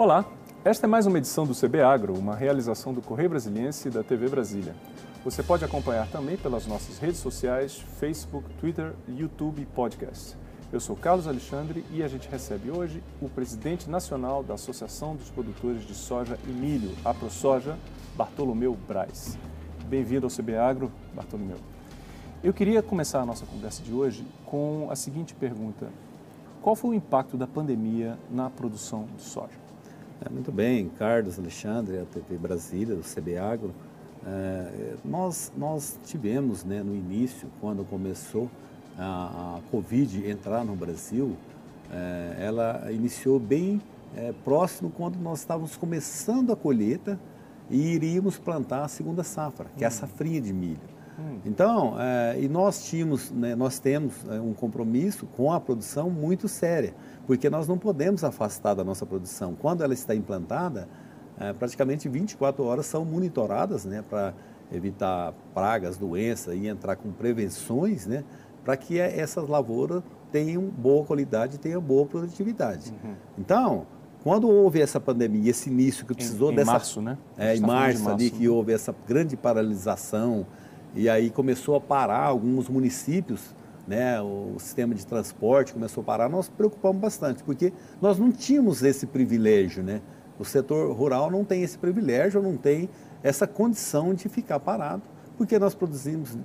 Olá, esta é mais uma edição do CB Agro, uma realização do Correio Brasiliense e da TV Brasília. Você pode acompanhar também pelas nossas redes sociais, Facebook, Twitter, YouTube e podcast. Eu sou Carlos Alexandre e a gente recebe hoje o presidente nacional da Associação dos Produtores de Soja e Milho, a ProSoja, Bartolomeu Braz. Bem-vindo ao CB Agro, Bartolomeu. Eu queria começar a nossa conversa de hoje com a seguinte pergunta: Qual foi o impacto da pandemia na produção de soja? É, muito bem, Carlos Alexandre, a TV Brasília, do CB Agro. É, nós, nós tivemos né, no início, quando começou a, a Covid entrar no Brasil, é, ela iniciou bem é, próximo quando nós estávamos começando a colheita e iríamos plantar a segunda safra, que é a hum. safrinha de milho. Hum. Então, é, e nós tínhamos, né, nós temos é, um compromisso com a produção muito séria, porque nós não podemos afastar da nossa produção. Quando ela está implantada, é, praticamente 24 horas são monitoradas né, para evitar pragas, doenças e entrar com prevenções né, para que essas lavouras tenham boa qualidade e tenham boa produtividade. Uhum. Então, quando houve essa pandemia, esse início que precisou em, em dessa. março, né? É, em tá março, março, ali, né? que houve essa grande paralisação, e aí começou a parar alguns municípios, né? O sistema de transporte começou a parar, nós preocupamos bastante, porque nós não tínhamos esse privilégio, né? O setor rural não tem esse privilégio, não tem essa condição de ficar parado, porque nós produzimos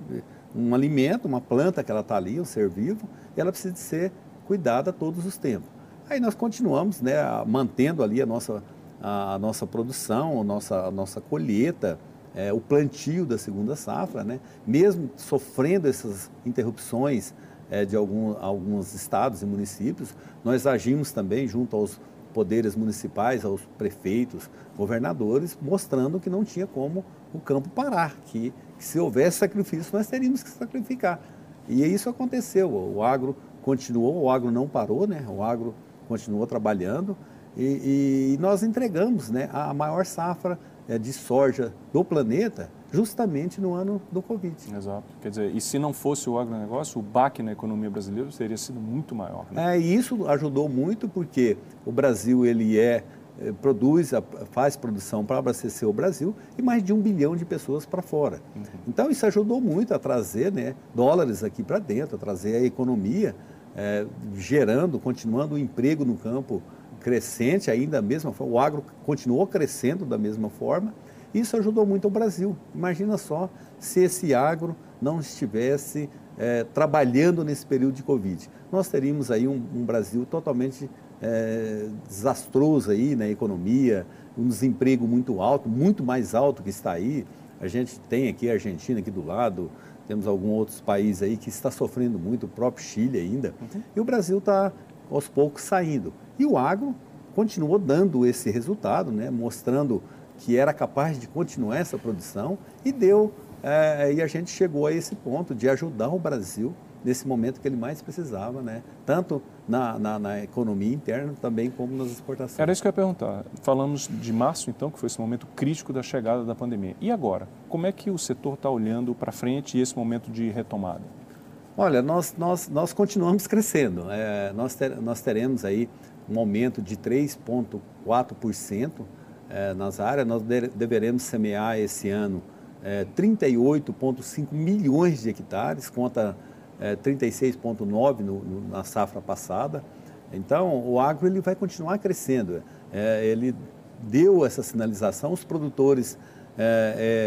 um alimento, uma planta que ela está ali, um ser vivo, e ela precisa de ser cuidada todos os tempos. Aí nós continuamos né, mantendo ali a nossa, a, nossa produção, a nossa, a nossa colheita, é, o plantio da segunda safra, né, mesmo sofrendo essas interrupções é, de algum, alguns estados e municípios, nós agimos também junto aos poderes municipais, aos prefeitos, governadores, mostrando que não tinha como o campo parar, que, que se houvesse sacrifício nós teríamos que sacrificar. E isso aconteceu. O agro continuou, o agro não parou, né? O agro continuou trabalhando e, e nós entregamos, né, a maior safra é, de soja do planeta justamente no ano do Covid. Exato. Quer dizer, e se não fosse o agronegócio, o baque na economia brasileira teria sido muito maior. Né? É, e isso ajudou muito porque o Brasil ele é, é produz, faz produção para abastecer o Brasil e mais de um bilhão de pessoas para fora. Uhum. Então isso ajudou muito a trazer né, dólares aqui para dentro, a trazer a economia é, gerando, continuando o emprego no campo crescente ainda da mesma forma. O agro continuou crescendo da mesma forma isso ajudou muito o Brasil. Imagina só se esse agro não estivesse é, trabalhando nesse período de Covid. Nós teríamos aí um, um Brasil totalmente é, desastroso aí na economia, um desemprego muito alto, muito mais alto que está aí. A gente tem aqui a Argentina aqui do lado, temos alguns outros países aí que está sofrendo muito, o próprio Chile ainda. Uhum. E o Brasil está aos poucos saindo. E o agro continuou dando esse resultado, né, mostrando que era capaz de continuar essa produção e deu é, e a gente chegou a esse ponto de ajudar o Brasil nesse momento que ele mais precisava, né? tanto na, na, na, economia interna também como nas exportações. Era isso que eu ia perguntar. Falamos de março, então, que foi esse momento crítico da chegada da pandemia. E agora? Como é que o setor está olhando para frente e esse momento de retomada? Olha, nós, nós, nós continuamos crescendo. É, nós, ter, nós teremos aí um aumento de 3,4% é, nas áreas, nós de, deveremos semear esse ano é, 38,5 milhões de hectares, conta é, 36,9 na safra passada. Então, o agro ele vai continuar crescendo. Ele deu essa sinalização, os produtores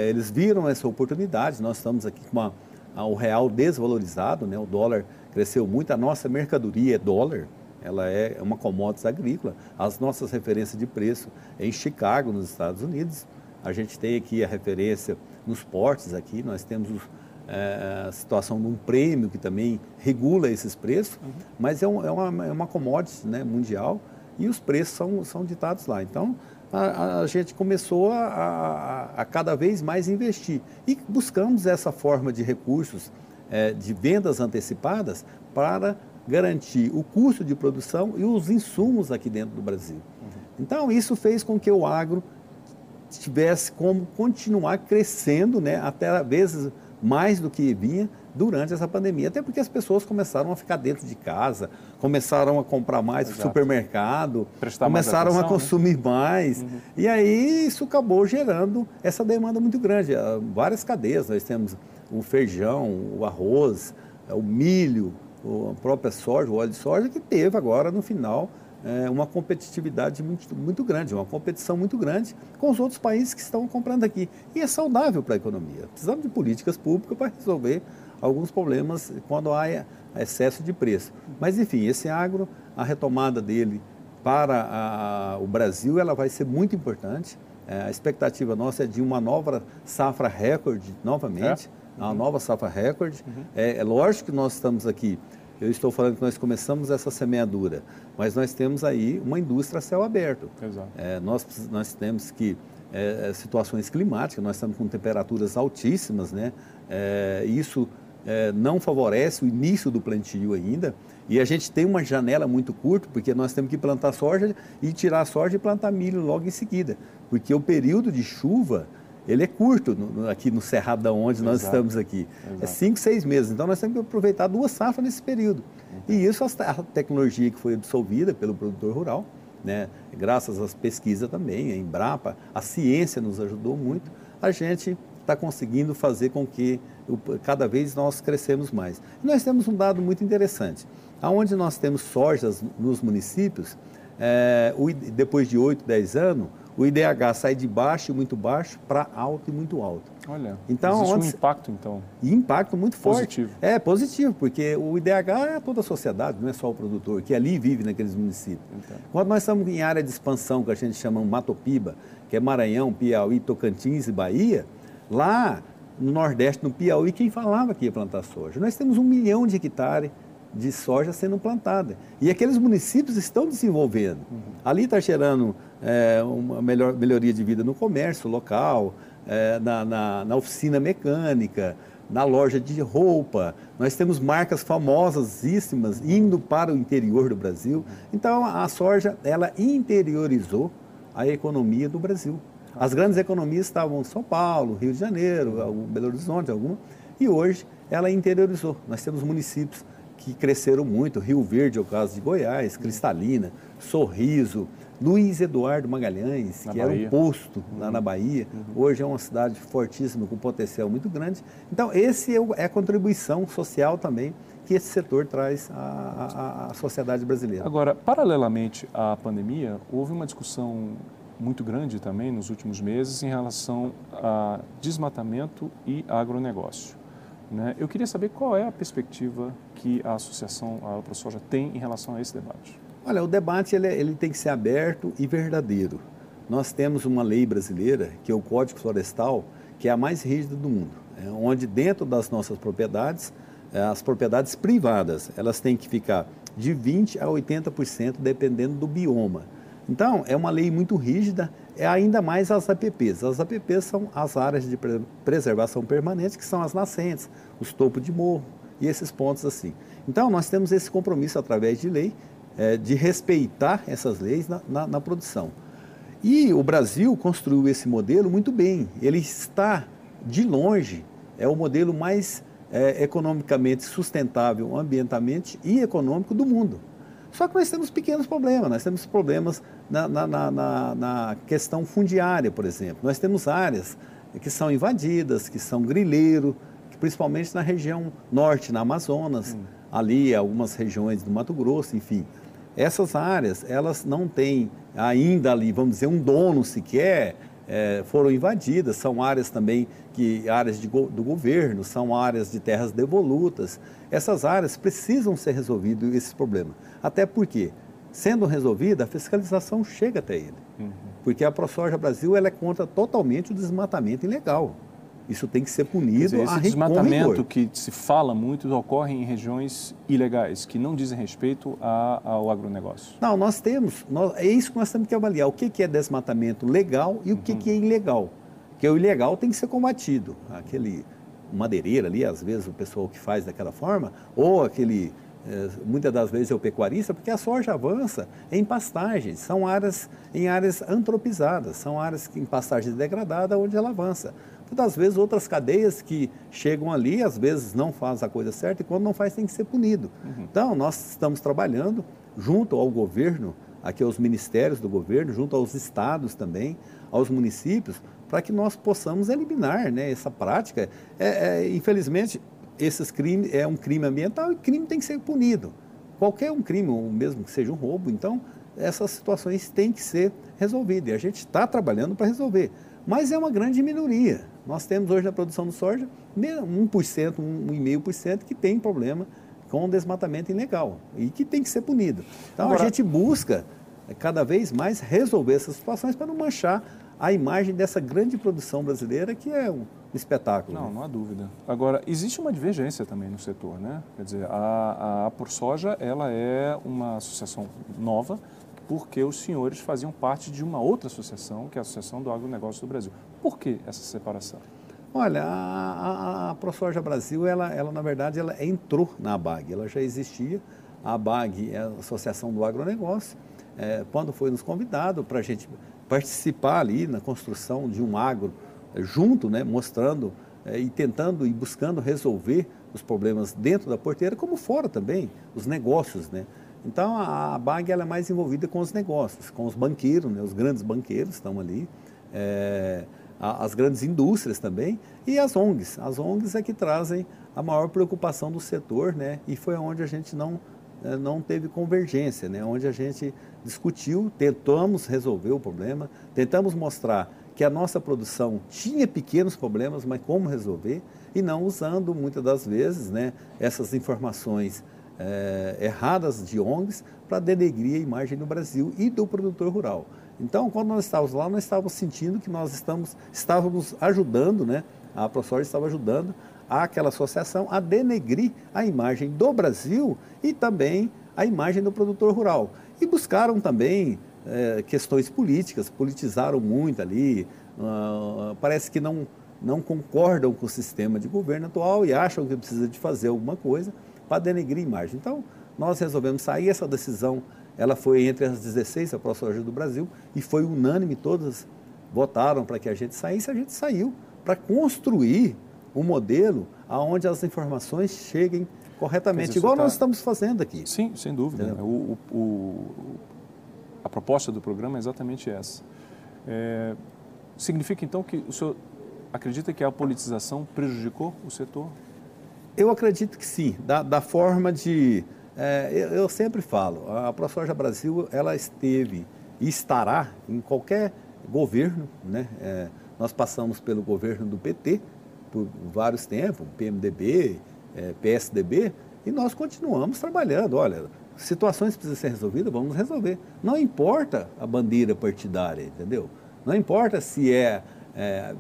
eles viram essa oportunidade. Nós estamos aqui com uma, o real desvalorizado, né? o dólar cresceu muito, a nossa mercadoria é dólar ela é uma commodities agrícola. As nossas referências de preço é em Chicago, nos Estados Unidos. A gente tem aqui a referência nos portos aqui, nós temos é, a situação de um prêmio que também regula esses preços, uhum. mas é, um, é, uma, é uma commodity né, mundial e os preços são, são ditados lá. Então, a, a gente começou a, a, a, cada vez mais investir e buscamos essa forma de recursos é, de vendas antecipadas para garantir o custo de produção e os insumos aqui dentro do Brasil. Uhum. Então, isso fez com que o agro tivesse como continuar crescendo, né, até vezes mais do que vinha durante essa pandemia. Até porque as pessoas começaram a ficar dentro de casa, começaram a comprar mais no supermercado, Prestar começaram atenção, a né? consumir né? mais. Uhum. E aí isso acabou gerando essa demanda muito grande. Ah, várias cadeias, nós temos o feijão, o arroz, o milho, a própria soja, o óleo de soja, que teve agora no final é, uma competitividade muito, muito grande, uma competição muito grande com os outros países que estão comprando aqui. E é saudável para a economia. Precisamos de políticas públicas para resolver alguns problemas quando há excesso de preço. Mas, enfim, esse agro, a retomada dele para a, o Brasil, ela vai ser muito importante. É, a expectativa nossa é de uma nova safra recorde, novamente, é? Uma nova safra recorde. Uhum. É, é lógico que nós estamos aqui eu estou falando que nós começamos essa semeadura, mas nós temos aí uma indústria a céu aberto. Exato. É, nós, nós temos que é, é, situações climáticas, nós estamos com temperaturas altíssimas, né? É, isso é, não favorece o início do plantio ainda. E a gente tem uma janela muito curta, porque nós temos que plantar soja e tirar a soja e plantar milho logo em seguida. Porque o período de chuva ele é curto no, aqui no Cerradão, onde Exato. nós estamos aqui. É Exato. É cinco, seis meses. Então nós temos que aproveitar duas safras nesse período. Uhum. E isso, a tecnologia que foi absorvida pelo produtor rural, né, graças às pesquisas também, a Embrapa, a ciência nos ajudou muito, a gente está conseguindo fazer com que cada vez nós crescemos mais. E nós temos um dado muito interessante. Aonde nós temos sojas nos municípios, é, depois de 8, 10 anos, o IDH sai de baixo, muito baixo, para alto e muito alto. Olha, então, existe um impacto, então. E impacto muito forte. Positivo. É, positivo, porque o IDH é toda a sociedade, não é só o produtor, que ali vive naqueles municípios. Então. Quando nós estamos em área de expansão, que a gente chama Matopiba, que é Maranhão, Piauí, Tocantins e Bahia, lá no Nordeste, no Piauí, quem falava que ia plantar soja? Nós temos um milhão de hectares de soja sendo plantada. E aqueles municípios estão desenvolvendo. Uhum. Ali está gerando é, uma melhor, melhoria de vida no comércio local, é, na, na, na, oficina mecânica, na loja de roupa. Nós temos marcas famosíssimas indo para o interior do Brasil. Então, a soja, ela interiorizou a economia do Brasil. As grandes economias estavam em São Paulo, Rio de Janeiro, Belo Horizonte, alguma, e hoje ela interiorizou. Nós temos municípios que cresceram muito, Rio Verde é o caso de Goiás, Cristalina, Sorriso, Luiz Eduardo Magalhães, na que Bahia. era um posto uhum. lá na Bahia, uhum. hoje é uma cidade fortíssima, com potencial muito grande. Então, esse é, é a contribuição social também que esse setor traz à, à, à sociedade brasileira. Agora, paralelamente à pandemia, houve uma discussão muito grande também nos últimos meses em relação a desmatamento e agronegócio. Né? Eu queria saber qual é a perspectiva que a Associação a ProSoja tem em relação a esse debate. Olha, o debate ele, ele tem que ser aberto e verdadeiro. Nós temos uma lei brasileira, que é o Código Florestal, que é a mais rígida do mundo, é onde dentro das nossas propriedades, é, as propriedades privadas, elas têm que ficar de 20% a 80% dependendo do bioma. Então, é uma lei muito rígida, é ainda mais as APPs. As APPs são as áreas de preservação permanente, que são as nascentes, os topos de morro e esses pontos assim. Então, nós temos esse compromisso através de lei é, de respeitar essas leis na, na, na produção. E o Brasil construiu esse modelo muito bem. Ele está, de longe, é o modelo mais é, economicamente sustentável, ambientalmente e econômico do mundo. Só que nós temos pequenos problemas, nós temos problemas na, na, na, na, questão fundiária, por exemplo. Nós temos áreas que são invadidas, que são grileiro, que principalmente na região norte, na Amazonas, hum. ali algumas regiões do Mato Grosso, enfim. Essas áreas, elas não têm ainda ali, vamos dizer, um dono sequer, é, foram invadidas, são áreas também que áreas de, do governo, são áreas de terras devolutas. Essas áreas precisam ser resolvidos esses problemas. Até porque, sendo resolvida, a fiscalização chega até ele. Uhum. Porque a ProSoja Brasil ela é contra totalmente o desmatamento ilegal. Isso tem que ser punido. Dizer, esse desmatamento que se fala muito ocorre em regiões ilegais, que não dizem respeito a, ao agronegócio. Não, nós temos, nós, é isso que nós temos que avaliar. O que, que é desmatamento legal e o que, uhum. que é ilegal. Porque o ilegal tem que ser combatido. Aquele madeireira ali, às vezes o pessoal que faz daquela forma, ou aquele é, muitas das vezes é o pecuarista, porque a soja avança em pastagens, são áreas em áreas antropizadas, são áreas em pastagens degradadas onde ela avança. Muitas das vezes outras cadeias que chegam ali, às vezes não fazem a coisa certa e quando não faz tem que ser punido. Uhum. Então, nós estamos trabalhando junto ao governo, aqui aos ministérios do governo, junto aos estados também, aos municípios, para que nós possamos eliminar né, essa prática. É, é, infelizmente, esses crimes é um crime ambiental e crime tem que ser punido. Qualquer um crime, mesmo que seja um roubo, então essas situações têm que ser resolvidas. E a gente está trabalhando para resolver. Mas é uma grande minoria. Nós temos hoje na produção de soja 1%, 1,5% que tem problema com desmatamento ilegal e que tem que ser punido. Então Agora, a gente busca cada vez mais resolver essas situações para não manchar a imagem dessa grande produção brasileira que é um espetáculo. Não, né? não há dúvida. Agora, existe uma divergência também no setor, né? Quer dizer, a, a ProSoja, ela é uma associação nova, porque os senhores faziam parte de uma outra associação, que é a Associação do Agronegócio do Brasil. Por que essa separação? Olha, a, a, a ProSoja Brasil, ela, ela, na verdade, ela entrou na ABAG, ela já existia. A ABAG é a Associação do Agronegócio. É, quando foi nos convidado para a gente participar ali na construção de um agro é, junto, né, mostrando é, e tentando e buscando resolver os problemas dentro da porteira, como fora também, os negócios. Né? Então a, a BAG ela é mais envolvida com os negócios, com os banqueiros, né, os grandes banqueiros estão ali, é, as grandes indústrias também e as ONGs. As ONGs é que trazem a maior preocupação do setor né, e foi onde a gente não eh, não teve convergência, né? onde a gente discutiu, tentamos resolver o problema, tentamos mostrar que a nossa produção tinha pequenos problemas, mas como resolver, e não usando muitas das vezes né, essas informações é, erradas de ONGs para denegrir a imagem do Brasil e do produtor rural. Então, quando nós estávamos lá, nós estávamos sentindo que nós estamos, estávamos ajudando, né? a ProSoja estava ajudando àquela associação a denegrir a imagem do Brasil e também a imagem do produtor rural. E buscaram também é, questões políticas, politizaram muito ali, uh, parece que não, não concordam com o sistema de governo atual e acham que precisa de fazer alguma coisa para denegrir a imagem. Então, nós resolvemos sair, essa decisão ela foi entre as 16 a ProSoja do Brasil e foi unânime, todas votaram para que a gente saísse, a gente saiu para construir um modelo aonde as informações cheguem corretamente, igual tá... nós estamos fazendo aqui. Sim, sem dúvida. O, o, o, a proposta do programa é exatamente essa. É, significa então que o senhor acredita que a politização prejudicou o setor? Eu acredito que sim, da, da forma de... É, eu, eu, sempre falo, a ProSoja Brasil, ela esteve e estará em qualquer governo, né? É, nós passamos pelo governo do PT, por vários tempos, PMDB, é, PSDB, e nós continuamos trabalhando. Olha, situações precisam ser resolvidas, vamos resolver. Não importa a bandeira partidária, entendeu? Não importa se é, é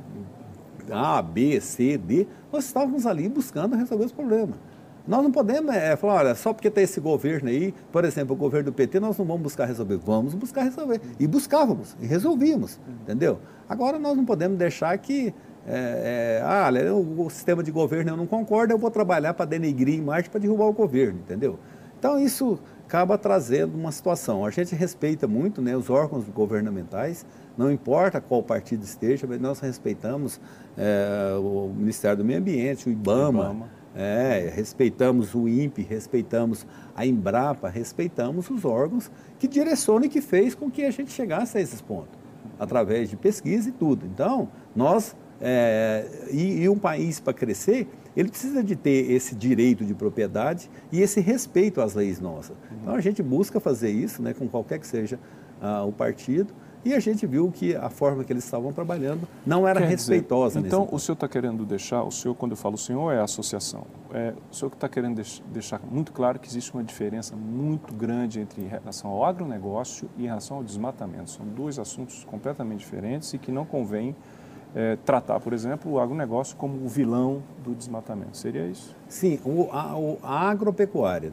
A, B, C, D, nós estávamos ali buscando resolver os problemas. Nós não podemos é, falar, olha, só porque tem esse governo aí, por exemplo, o governo do PT, nós não vamos buscar resolver. Vamos buscar resolver. E buscávamos, e resolvíamos, entendeu? Agora nós não podemos deixar que é, é, ah, o, o, sistema de governo eu não concordo, eu vou trabalhar para denegrir a imagem, para derrubar o governo, entendeu? Então isso acaba trazendo uma situação. A gente respeita muito né, os órgãos governamentais, não importa qual partido esteja, mas nós respeitamos é, o Ministério do Meio Ambiente, o IBAMA, IBAMA. É, respeitamos o INPE, respeitamos a Embrapa, respeitamos os órgãos que direcionam e que fez com que a gente chegasse a esses pontos, através de pesquisa e tudo. Então, nós é, e, e, um país para crescer, ele precisa de ter esse direito de propriedade e esse respeito às leis nossas. Então a gente busca fazer isso, né, com qualquer que seja uh, o partido, e a gente viu que a forma que eles estavam trabalhando não era Quer respeitosa. Dizer, então, o senhor está querendo deixar, o senhor, quando eu falo o senhor, é a associação. É, o senhor está querendo deixar muito claro que existe uma diferença muito grande entre em relação ao agronegócio e em relação ao desmatamento. São dois assuntos completamente diferentes e que não convém é, tratar, por exemplo, o agronegócio como o vilão do desmatamento. Seria isso? Sim, o, a, o.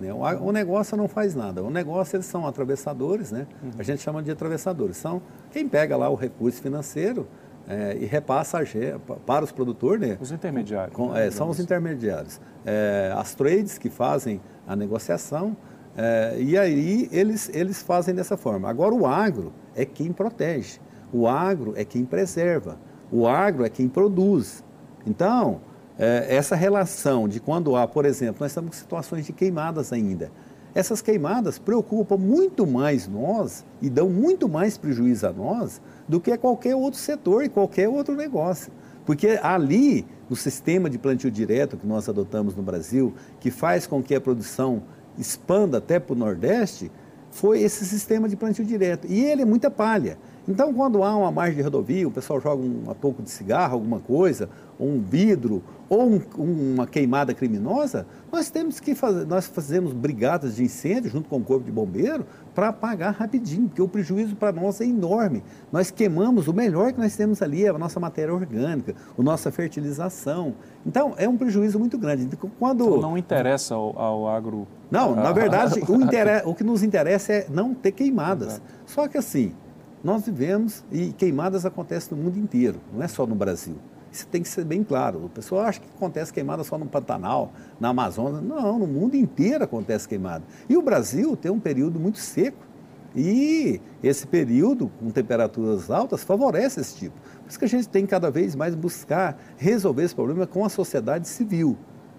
Né? O, o, negócio não faz nada. O negócio, eles são atravessadores, né? Uhum. a gente chama de atravessadores. São quem pega lá o recurso financeiro é, e repassa para os produtores. Né? Os intermediários. Com, né? é, são os intermediários. É, as trades que fazem a negociação. É, e aí eles, eles fazem dessa forma. Agora o agro é quem protege. O agro é quem preserva. O agro é quem produz. Então, é, essa relação de quando há, por exemplo, nós estamos com situações de queimadas ainda. Essas queimadas preocupam muito mais nós e dão muito mais prejuízo a nós do que qualquer outro setor e qualquer outro negócio. Porque ali, no sistema de plantio direto que nós adotamos no Brasil, que faz com que a produção expanda até para o Nordeste, foi esse sistema de plantio direto. E ele é muita palha. Então, quando há uma margem de rodovia, o pessoal joga um, pouco de cigarro, alguma coisa, ou um vidro, ou um, uma queimada criminosa, nós temos que fazer, nós fazemos brigadas de incêndio junto com o corpo de bombeiro para apagar rapidinho, porque o prejuízo para nós é enorme. Nós queimamos o melhor que nós temos ali, a nossa matéria orgânica, a nossa fertilização. Então, é um prejuízo muito grande. Então, quando... Então, não interessa ao, ao agro... Não, na verdade, o, o que nos interessa é não ter queimadas. Exato. Só que assim, nós vivemos e queimadas acontecem no mundo inteiro, não é só no Brasil. Isso tem que ser bem claro. O pessoal acha que acontece queimada só no Pantanal, na Amazônia. Não, no mundo inteiro acontece queimada. E o Brasil tem um período muito seco. E esse período, com temperaturas altas, favorece esse tipo. Por isso que a gente tem cada vez mais buscar resolver esse problema com a sociedade civil.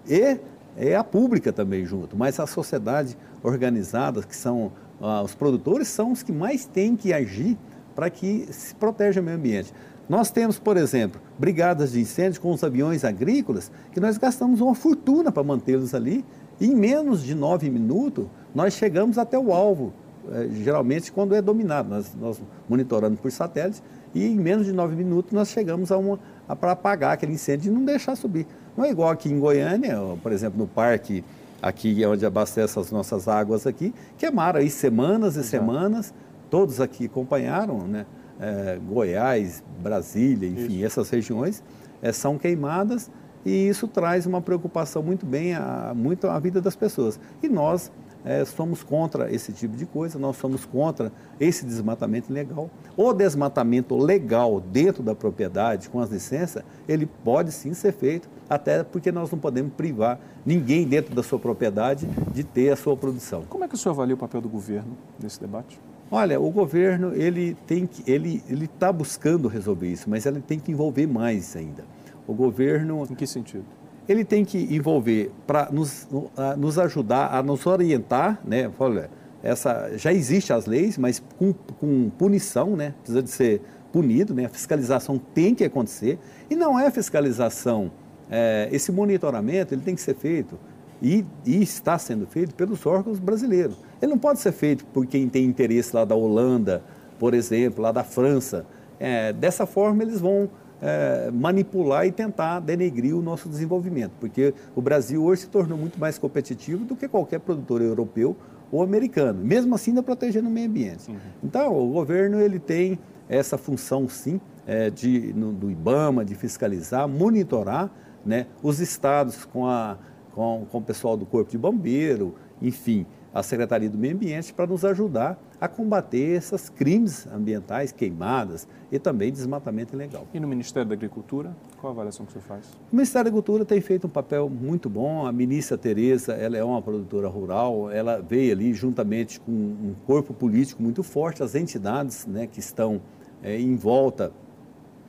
E é a pública também junto, mas a sociedade organizada, que são ah, os produtores, são os que mais têm que agir para que se proteja o meio ambiente. Nós temos, por exemplo, brigadas de incêndio com os aviões agrícolas, que nós gastamos uma fortuna para mantê-los ali, e em menos de nove minutos nós chegamos até o alvo, eh, geralmente quando é dominado, nós, nós monitoramos por satélite, e em menos de nove minutos nós chegamos a uma para apagar aquele incêndio e não deixar subir. Não é igual aqui em Goiânia, por exemplo, no parque aqui onde abastece as nossas águas aqui, queimaram aí semanas e Exato. semanas todos aqui acompanharam, né? É, Goiás, Brasília, enfim, isso. essas regiões é, são queimadas e isso traz uma preocupação muito bem a, muito a vida das pessoas. E nós é, somos contra esse tipo de coisa, nós somos contra esse desmatamento ilegal. O desmatamento legal dentro da propriedade, com as licenças, ele pode sim ser feito, até porque nós não podemos privar ninguém dentro da sua propriedade de ter a sua produção. Como é que o senhor avalia o papel do governo nesse debate? Olha, o governo ele tem que ele ele está buscando resolver isso, mas ele tem que envolver mais ainda. O governo. Em que sentido? Ele tem que envolver para nos, nos ajudar a nos orientar, né? Olha, essa já existe as leis, mas com, com punição, né? Precisa de ser punido, né? A fiscalização tem que acontecer e não é fiscalização. É, esse monitoramento ele tem que ser feito e, e está sendo feito pelos órgãos brasileiros. Ele não pode ser feito por quem tem interesse lá da Holanda, por exemplo, lá da França. É, dessa forma, eles vão é, manipular e tentar denegrir o nosso desenvolvimento, porque o Brasil hoje se tornou muito mais competitivo do que qualquer produtor europeu ou americano, mesmo assim ainda protegendo o meio ambiente. Uhum. Então, o governo ele tem essa função, sim, é, de, no, do IBAMA, de fiscalizar, monitorar né, os estados com, a, com, com o pessoal do Corpo de Bombeiro, enfim, a Secretaria do Meio Ambiente para nos ajudar a combater esses crimes ambientais, queimadas e também desmatamento ilegal. E no Ministério da Agricultura, qual a avaliação que você faz? O Ministério da Agricultura tem feito um papel muito bom. A ministra Tereza, ela é uma produtora rural, ela veio ali juntamente com um corpo político muito forte, as entidades né, que estão é, em volta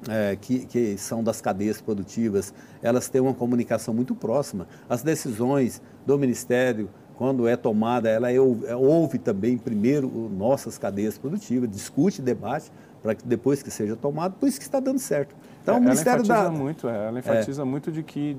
é, que, que, são das cadeias produtivas, elas têm uma comunicação muito próxima. As decisões do Ministério quando é tomada, ela é, é, ouve também primeiro nossas cadeias produtivas, discute, debate, para que depois que seja tomado, por isso que está dando certo. Então, é, o Ministério ela enfatiza da... muito, é, ela enfatiza é. muito de que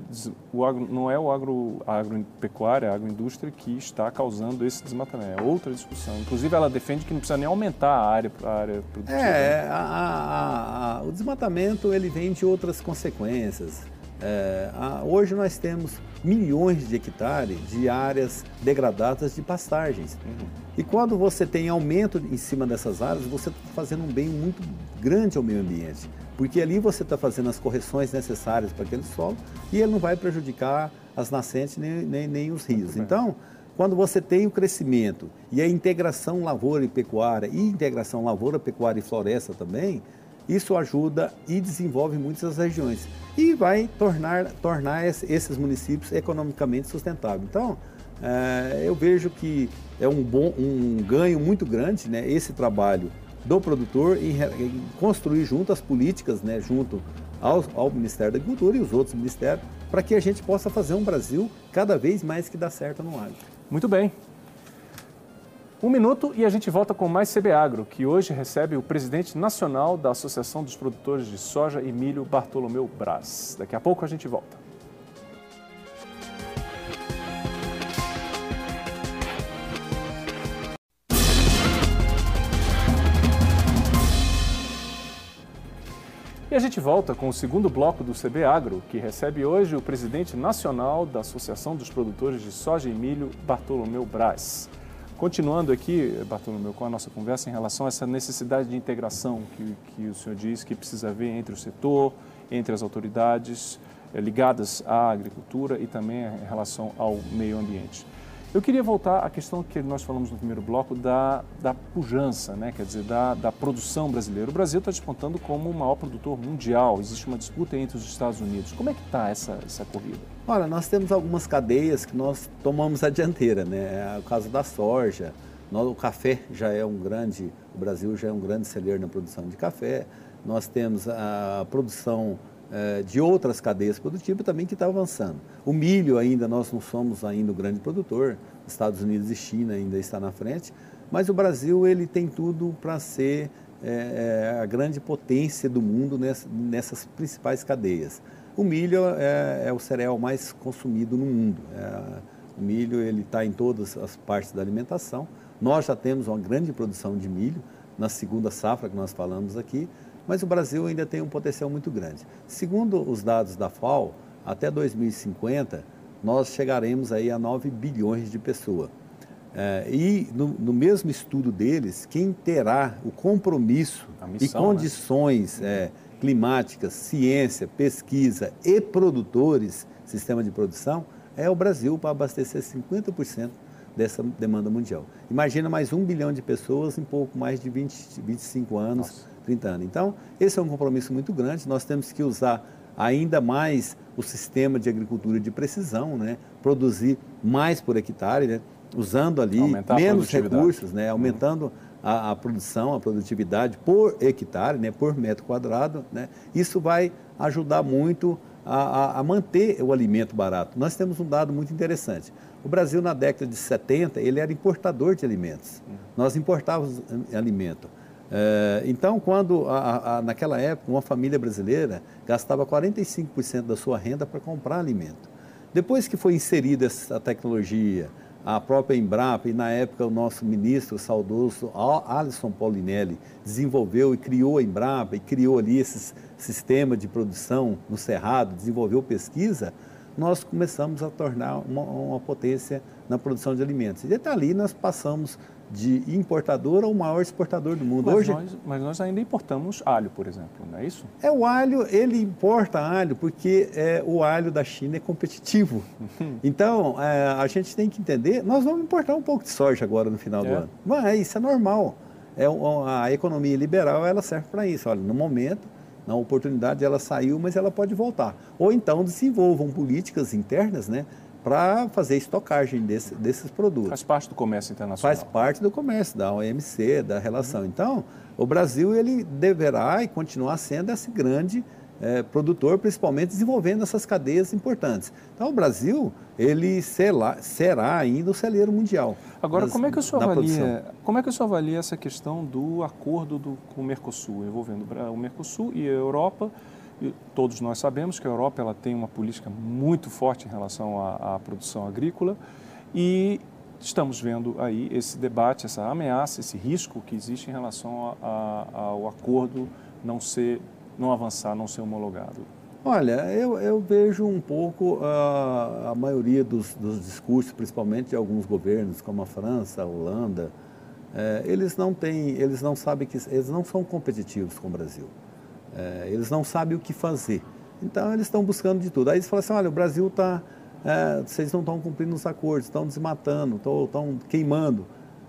o agro, não é o agro, a agropecuária, a agroindústria que está causando esse desmatamento, é outra discussão. Inclusive, ela defende que não precisa nem aumentar a área, a área produtiva. É, a, a, a, o desmatamento ele vem de outras consequências. É, hoje nós temos milhões de hectares de áreas degradadas de pastagens. Uhum. E quando você tem aumento em cima dessas áreas, você está fazendo um bem muito grande ao meio ambiente. Porque ali você está fazendo as correções necessárias para aquele solo e ele não vai prejudicar as nascentes nem, nem, nem os rios. Então, quando você tem o crescimento e a integração lavoura e pecuária e integração lavoura, pecuária e floresta também, isso ajuda e desenvolve muitas regiões e vai tornar, tornar esses municípios economicamente sustentáveis. Então, é, eu vejo que é um, bom, um ganho muito grande né, esse trabalho do produtor em, em construir junto as políticas, né, junto ao, ao Ministério da Agricultura e os outros ministérios, para que a gente possa fazer um Brasil cada vez mais que dá certo no agro. Muito bem. Um minuto e a gente volta com mais CB Agro, que hoje recebe o presidente nacional da Associação dos Produtores de Soja e Milho, Bartolomeu Braz. Daqui a pouco a gente volta. E a gente volta com o segundo bloco do CB Agro, que recebe hoje o presidente nacional da Associação dos Produtores de Soja e Milho, Bartolomeu Braz. Continuando aqui, Bartolomeu, com a nossa conversa em relação a essa necessidade de integração que, que o senhor diz que precisa haver entre o setor, entre as autoridades eh, ligadas à agricultura e também em relação ao meio ambiente. Eu queria voltar à questão que nós falamos no primeiro bloco da, da pujança, né? quer dizer, da, da produção brasileira. O Brasil está despontando como o maior produtor mundial, existe uma disputa entre os Estados Unidos. Como é que está essa, essa corrida? Olha, nós temos algumas cadeias que nós tomamos a dianteira, né? É o caso da soja, o café já é um grande, o Brasil já é um grande celeiro na produção de café, nós temos a produção de outras cadeias produtivas também que está avançando. O milho ainda, nós não somos ainda o grande produtor, Estados Unidos e China ainda está na frente, mas o Brasil ele tem tudo para ser é, a grande potência do mundo nessa, nessas principais cadeias. O milho é, é, o cereal mais consumido no mundo. É, o milho ele está em todas as partes da alimentação. Nós já temos uma grande produção de milho na segunda safra que nós falamos aqui. Mas o Brasil ainda tem um potencial muito grande. Segundo os dados da FAO, até 2050 nós chegaremos aí a 9 bilhões de pessoas. É, e no, no, mesmo estudo deles, quem terá o compromisso missão, e né? condições né? é, climáticas, ciência, pesquisa e produtores, sistema de produção, é o Brasil para abastecer 50% dessa demanda mundial. Imagina mais um bilhão de pessoas em pouco mais de 20, 25 anos. Nossa 30 anos. Então, esse é um compromisso muito grande, nós temos que usar ainda mais o sistema de agricultura de precisão, né? produzir mais por hectare, né? usando ali Aumentar menos recursos, né? aumentando uhum. a, a, produção, a produtividade por hectare, né? por metro quadrado. Né? Isso vai ajudar muito a, a, a, manter o alimento barato. Nós temos um dado muito interessante. O Brasil, na década de 70, ele era importador de alimentos. Uhum. Nós importávamos alimento. É, então, quando a, a, naquela época uma família brasileira gastava 45% da sua renda para comprar alimento. Depois que foi inserida essa tecnologia, a própria Embrapa e na época o nosso ministro saudoso Alisson Paulinelli desenvolveu e criou a Embrapa e criou ali esse sistema de produção no Cerrado, desenvolveu pesquisa, nós começamos a tornar uma, uma potência na produção de alimentos. E dali nós passamos de importador ao maior exportador do mundo. Mas, Hoje, nós, mas nós ainda importamos alho, por exemplo, não é isso? É o alho, ele importa alho porque é, o alho da China é competitivo. Uhum. então, é, a gente tem que entender, nós vamos importar um pouco de soja agora no final é. do ano. Mas isso é normal. É, a economia liberal ela serve para isso. Olha, no momento, na oportunidade ela saiu, mas ela pode voltar. Ou então desenvolvam políticas internas, né? Para fazer estocagem desse, desses produtos. Faz parte do comércio internacional. Faz parte do comércio, da OMC, da relação. Uhum. Então, o Brasil ele deverá e continuar sendo esse grande é, produtor, principalmente desenvolvendo essas cadeias importantes. Então, o Brasil ele será, será ainda o celeiro mundial. Agora, como é que o senhor avalia? Como é que o senhor avalia essa questão do acordo do, com o Mercosul, envolvendo o Mercosul e a Europa? Todos nós sabemos que a Europa ela tem uma política muito forte em relação à, à produção agrícola e estamos vendo aí esse debate, essa ameaça, esse risco que existe em relação a, a, ao acordo não ser, não avançar, não ser homologado. Olha, eu, eu vejo um pouco a maioria dos, dos, discursos, principalmente de alguns governos, como a França, a Holanda, uh, eles não têm, eles não sabem que eles não são competitivos com o Brasil. É, eles não sabem o que fazer. Então, eles estão buscando de tudo. Aí eles falam assim, olha, o Brasil está... É, vocês não estão cumprindo os acordos, estão desmatando, estão queimando.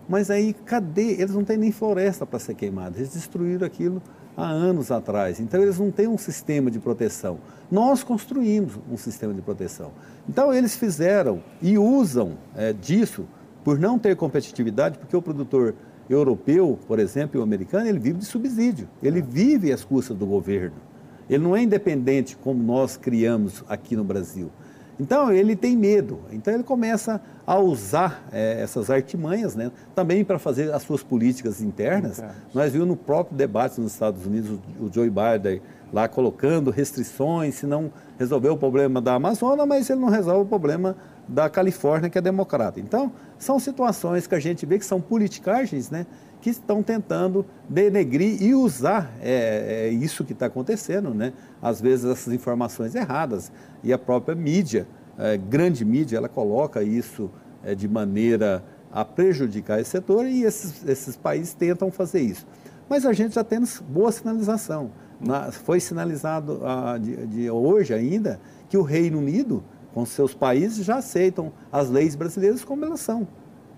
Mas aí, cadê? Eles não têm nem floresta para ser queimada. Eles destruíram aquilo há anos atrás. Então, eles não têm um sistema de proteção. Nós construímos um sistema de proteção. Então, eles fizeram e usam é, disso por não ter competitividade, porque o produtor europeu, por exemplo, e o americano, ele vive de subsídio. Ele é. vive às custas do governo. Ele não é independente como nós criamos aqui no Brasil. Então ele tem medo. Então ele começa a usar é, essas artimanhas, né, também para fazer as suas políticas internas. Internos. Nós vimos no próprio debate nos Estados Unidos o, Joe Biden lá colocando restrições, se não resolver o problema da Amazônia, mas ele não resolve o problema da Califórnia, que é democrata. Então, são situações que a gente vê que são politicagens, né, que estão tentando denegrir e usar é, é isso que está acontecendo, né? Às vezes essas informações erradas e a própria mídia, é, grande mídia, ela coloca isso é, de maneira a prejudicar esse setor e esses, esses países tentam fazer isso. Mas a gente já tem boa sinalização. Na, foi sinalizado ah, de, de hoje ainda que o Reino Unido, com seus países, já aceitam as leis brasileiras como elas são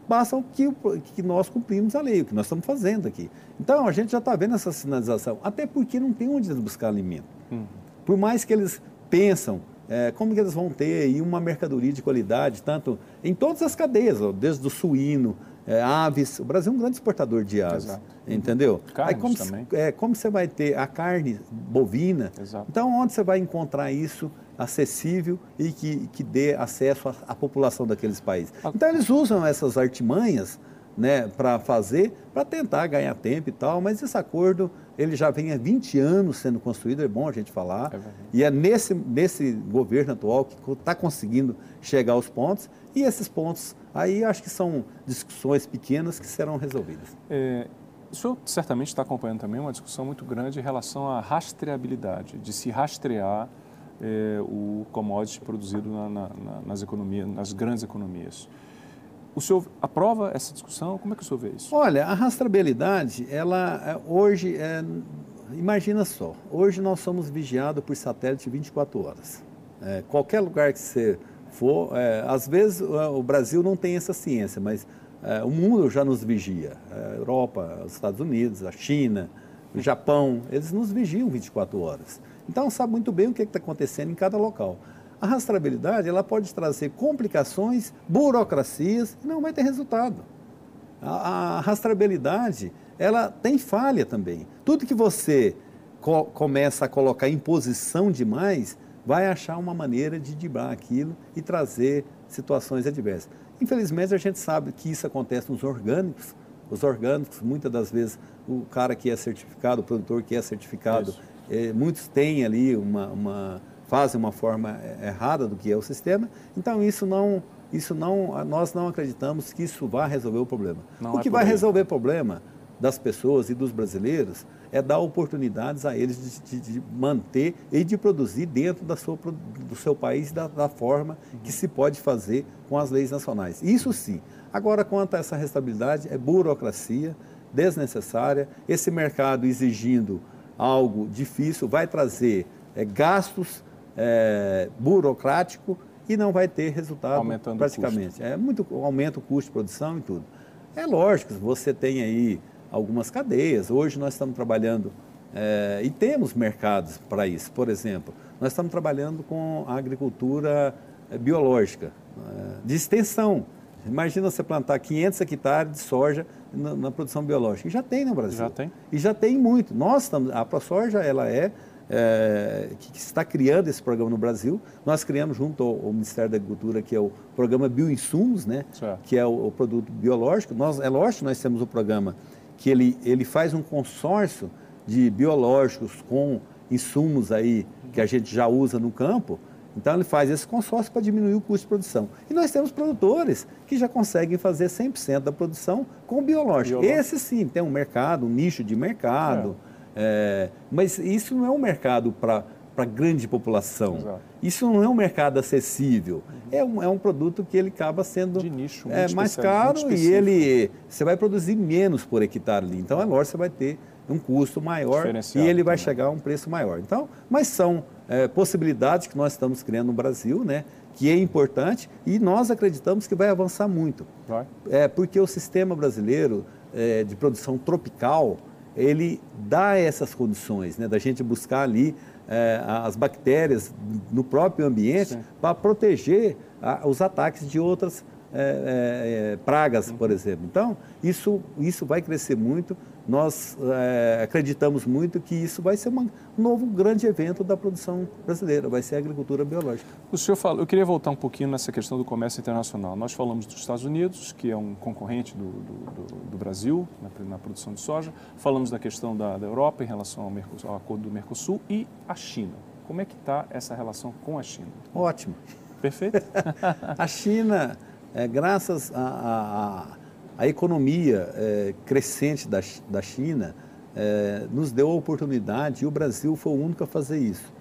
basta que, que nós cumprimos a lei, o que nós estamos fazendo aqui. Então, a gente já está vendo essa sinalização, até porque não tem onde eles buscar alimento. Uhum. Por mais que eles pensam é, como que eles vão ter aí uma mercadoria de qualidade, tanto em todas as cadeias, ó, desde o suíno, é, aves. O Brasil é um grande exportador de aves, Exato. entendeu? Carnes Aí como, também. É, como você vai ter a carne bovina, Exato. então onde você vai encontrar isso acessível e que, que dê acesso à, à população daqueles países? Então eles usam essas artimanhas né, para fazer, para tentar ganhar tempo e tal, mas esse acordo ele já vem há 20 anos sendo construído, é bom a gente falar, é e é nesse, nesse governo atual que está conseguindo chegar aos pontos, e esses pontos aí acho que são discussões pequenas que serão resolvidas. É, o senhor certamente está acompanhando também uma discussão muito grande em relação à rastreabilidade, de se rastrear é, o commodity produzido na, na, nas economias, nas grandes economias. O senhor aprova essa discussão? Como é que o senhor vê isso? Olha, a rastreabilidade, ela é, hoje, é, imagina só, hoje nós somos vigiados por satélite 24 horas. É, qualquer lugar que você for, é, às vezes o Brasil não tem essa ciência, mas é, o mundo já nos vigia. A Europa, os Estados Unidos, a China, o Japão, eles nos vigiam 24 horas. Então sabe muito bem o que está acontecendo em cada local. A rastreabilidade ela pode trazer complicações, burocracias e não vai ter resultado. A, a rastreabilidade ela tem falha também. Tudo que você co começa a colocar em posição demais vai achar uma maneira de dibrar aquilo e trazer situações adversas. Infelizmente a gente sabe que isso acontece nos orgânicos. Os orgânicos, muitas das vezes, o cara que é certificado, o produtor que é certificado, eh, muitos têm ali uma, uma fazem uma forma é, errada do que é o sistema. Então isso não, isso não, nós não acreditamos que isso vá resolver o problema. Não o é que vai resolver o problema das pessoas e dos brasileiros é dar oportunidades a eles de, de, de manter e de produzir dentro da sua, do seu país da, da forma que se pode fazer com as leis nacionais. Isso sim. Agora, quanto a essa restabilidade, é burocracia desnecessária. Esse mercado exigindo algo difícil vai trazer é, gastos é, burocrático e não vai ter resultado Aumentando praticamente. É muito aumenta o custo de produção e tudo. É lógico, você tem aí algumas cadeias. Hoje nós estamos trabalhando é, e temos mercados para isso. Por exemplo, nós estamos trabalhando com a agricultura é, biológica, é, de extensão. Imagina você plantar 500 hectares de soja na, na, produção biológica. E já tem no Brasil. Já tem. E já tem muito. Nós estamos, a ProSoja, ela é é, que, está criando esse programa no Brasil. Nós criamos junto ao, ao, Ministério da Agricultura, que é o programa Bioinsumos, né? que é o, o, produto biológico. Nós, é lógico que nós temos o programa que ele, ele faz um consórcio de biológicos com insumos aí que a gente já usa no campo. Então ele faz esse consórcio para diminuir o custo de produção. E nós temos produtores que já conseguem fazer 100% da produção com biológico. biológico. Esse sim tem um mercado, um nicho de mercado. É mas isso não é um mercado para para grande população. Exato. Isso não é um mercado acessível. Uhum. É, um, é um produto que ele acaba sendo de nicho, é, mais caro e ele você vai produzir menos por hectare ali. Então, é lógico você vai ter um custo maior e ele vai também. chegar a um preço maior. Então, mas são é, possibilidades que nós estamos criando no Brasil, né? Que é importante e nós acreditamos que vai avançar muito. Vai. É porque o sistema brasileiro é, de produção tropical ele dá essas condições, né, da gente buscar ali é, as bactérias no próprio ambiente para proteger a, os ataques de outras é, é, pragas, por exemplo. Então, isso, isso vai crescer muito. Nós é, acreditamos muito que isso vai ser uma, um novo grande evento da produção brasileira, vai ser a agricultura biológica. O senhor falou, eu queria voltar um pouquinho nessa questão do comércio internacional. Nós falamos dos Estados Unidos, que é um concorrente do, do, do, Brasil na, na, produção de soja, falamos da questão da, da Europa em relação ao, Mercosul, ao acordo do Mercosul e a China. Como é que está essa relação com a China? Ótimo. Perfeito. a China, é, graças à economia é, crescente da, da China, é, nos deu a oportunidade e o Brasil foi o único a fazer isso.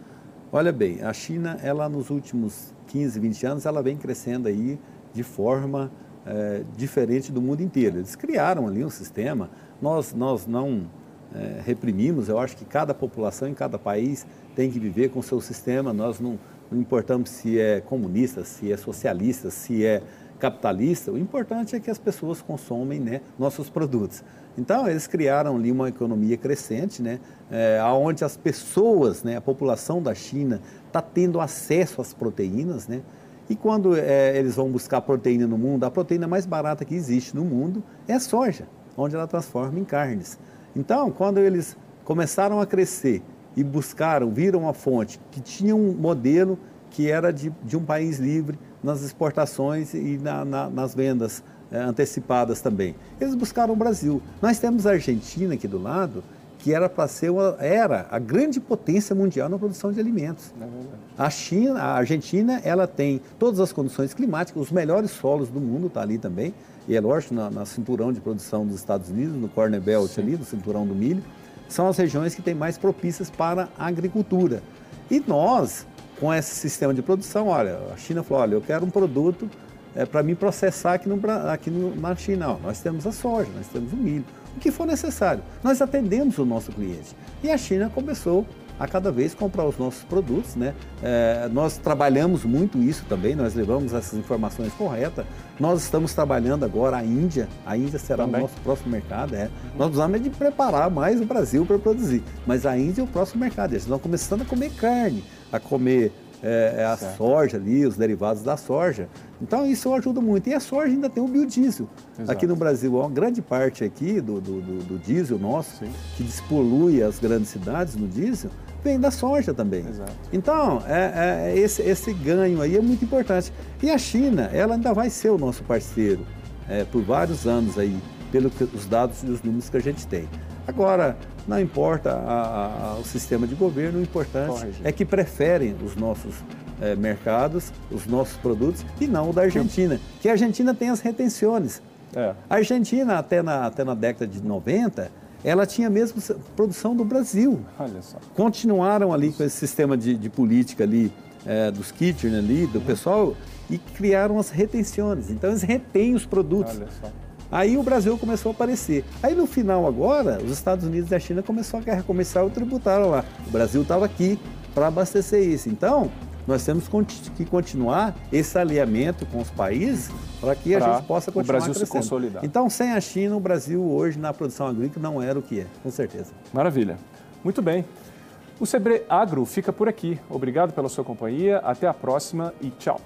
Olha bem, a China, ela nos últimos 15, 20 anos, ela vem crescendo aí de forma é, diferente do mundo inteiro. Eles criaram ali um sistema, nós, nós não é, reprimimos, eu acho que cada população em cada país tem que viver com seu sistema, nós não, não importamos se é comunista, se é socialista, se é capitalista, o importante é que as pessoas consomem né, nossos produtos. Então, eles criaram ali uma economia crescente, né, é, onde as pessoas, né, a população da China, está tendo acesso às proteínas. Né, e quando é, eles vão buscar proteína no mundo, a proteína mais barata que existe no mundo é a soja, onde ela transforma em carnes. Então, quando eles começaram a crescer e buscaram, viram a fonte que tinha um modelo que era de, de um país livre nas exportações e na, na, nas vendas é, antecipadas também. Eles buscaram o Brasil. Nós temos a Argentina aqui do lado, que era para ser uma, era a grande potência mundial na produção de alimentos. É a China, a Argentina, ela tem todas as condições climáticas, os melhores solos do mundo está ali também. E é lógico, na, na, cinturão de produção dos Estados Unidos, no Corn Belt Sim. ali, no cinturão do milho, são as regiões que têm mais propícias para a agricultura. E nós, com esse sistema de produção, olha, a China falou, olha, eu quero um produto é, para mim processar aqui, no, aqui no, na China. Não, nós temos a soja, nós temos o milho, o que for necessário. Nós atendemos o nosso cliente. E a China começou a cada vez comprar os nossos produtos. Né? É, nós trabalhamos muito isso também, nós levamos essas informações corretas. Nós estamos trabalhando agora a Índia, a Índia será também. o nosso próximo mercado. É. Uhum. Nós precisamos de preparar mais o Brasil para produzir, mas a Índia é o próximo mercado. Eles estão começando a comer carne, a comer é, é a certo. soja ali, os derivados da soja. Então isso ajuda muito. E a soja ainda tem o biodiesel. Exato. Aqui no Brasil, uma grande parte aqui do, do, do, do diesel nosso, Sim. que despolui as grandes cidades no diesel, vem da soja também. Exato. Então, é, é, esse, esse ganho aí é muito importante. E a China, ela ainda vai ser o nosso parceiro é, por vários anos aí, pelos dados e os números que a gente tem. Agora, não importa a, a, o sistema de governo, o importante Corre, é que preferem os nossos é, mercados, os nossos produtos, e não o da Argentina, que a Argentina tem as retenções. É. A Argentina, até na, até na década de 90, ela tinha mesmo produção do Brasil. Olha só. Continuaram ali com esse sistema de, de política ali, é, dos Kirchner ali, do uhum. pessoal, e criaram as retenções. Então eles retêm os produtos. Aí o Brasil começou a aparecer. Aí no final agora, os Estados Unidos e a China começou a guerra comercial e tributaram lá. O Brasil estava aqui para abastecer isso. Então, nós temos que continuar esse alinhamento com os países para que pra a gente possa continuar o Brasil crescendo. se consolidar. Então, sem a China, o Brasil hoje na produção agrícola não era o que é, com certeza. Maravilha. Muito bem. O Sebre Agro fica por aqui. Obrigado pela sua companhia, até a próxima e tchau.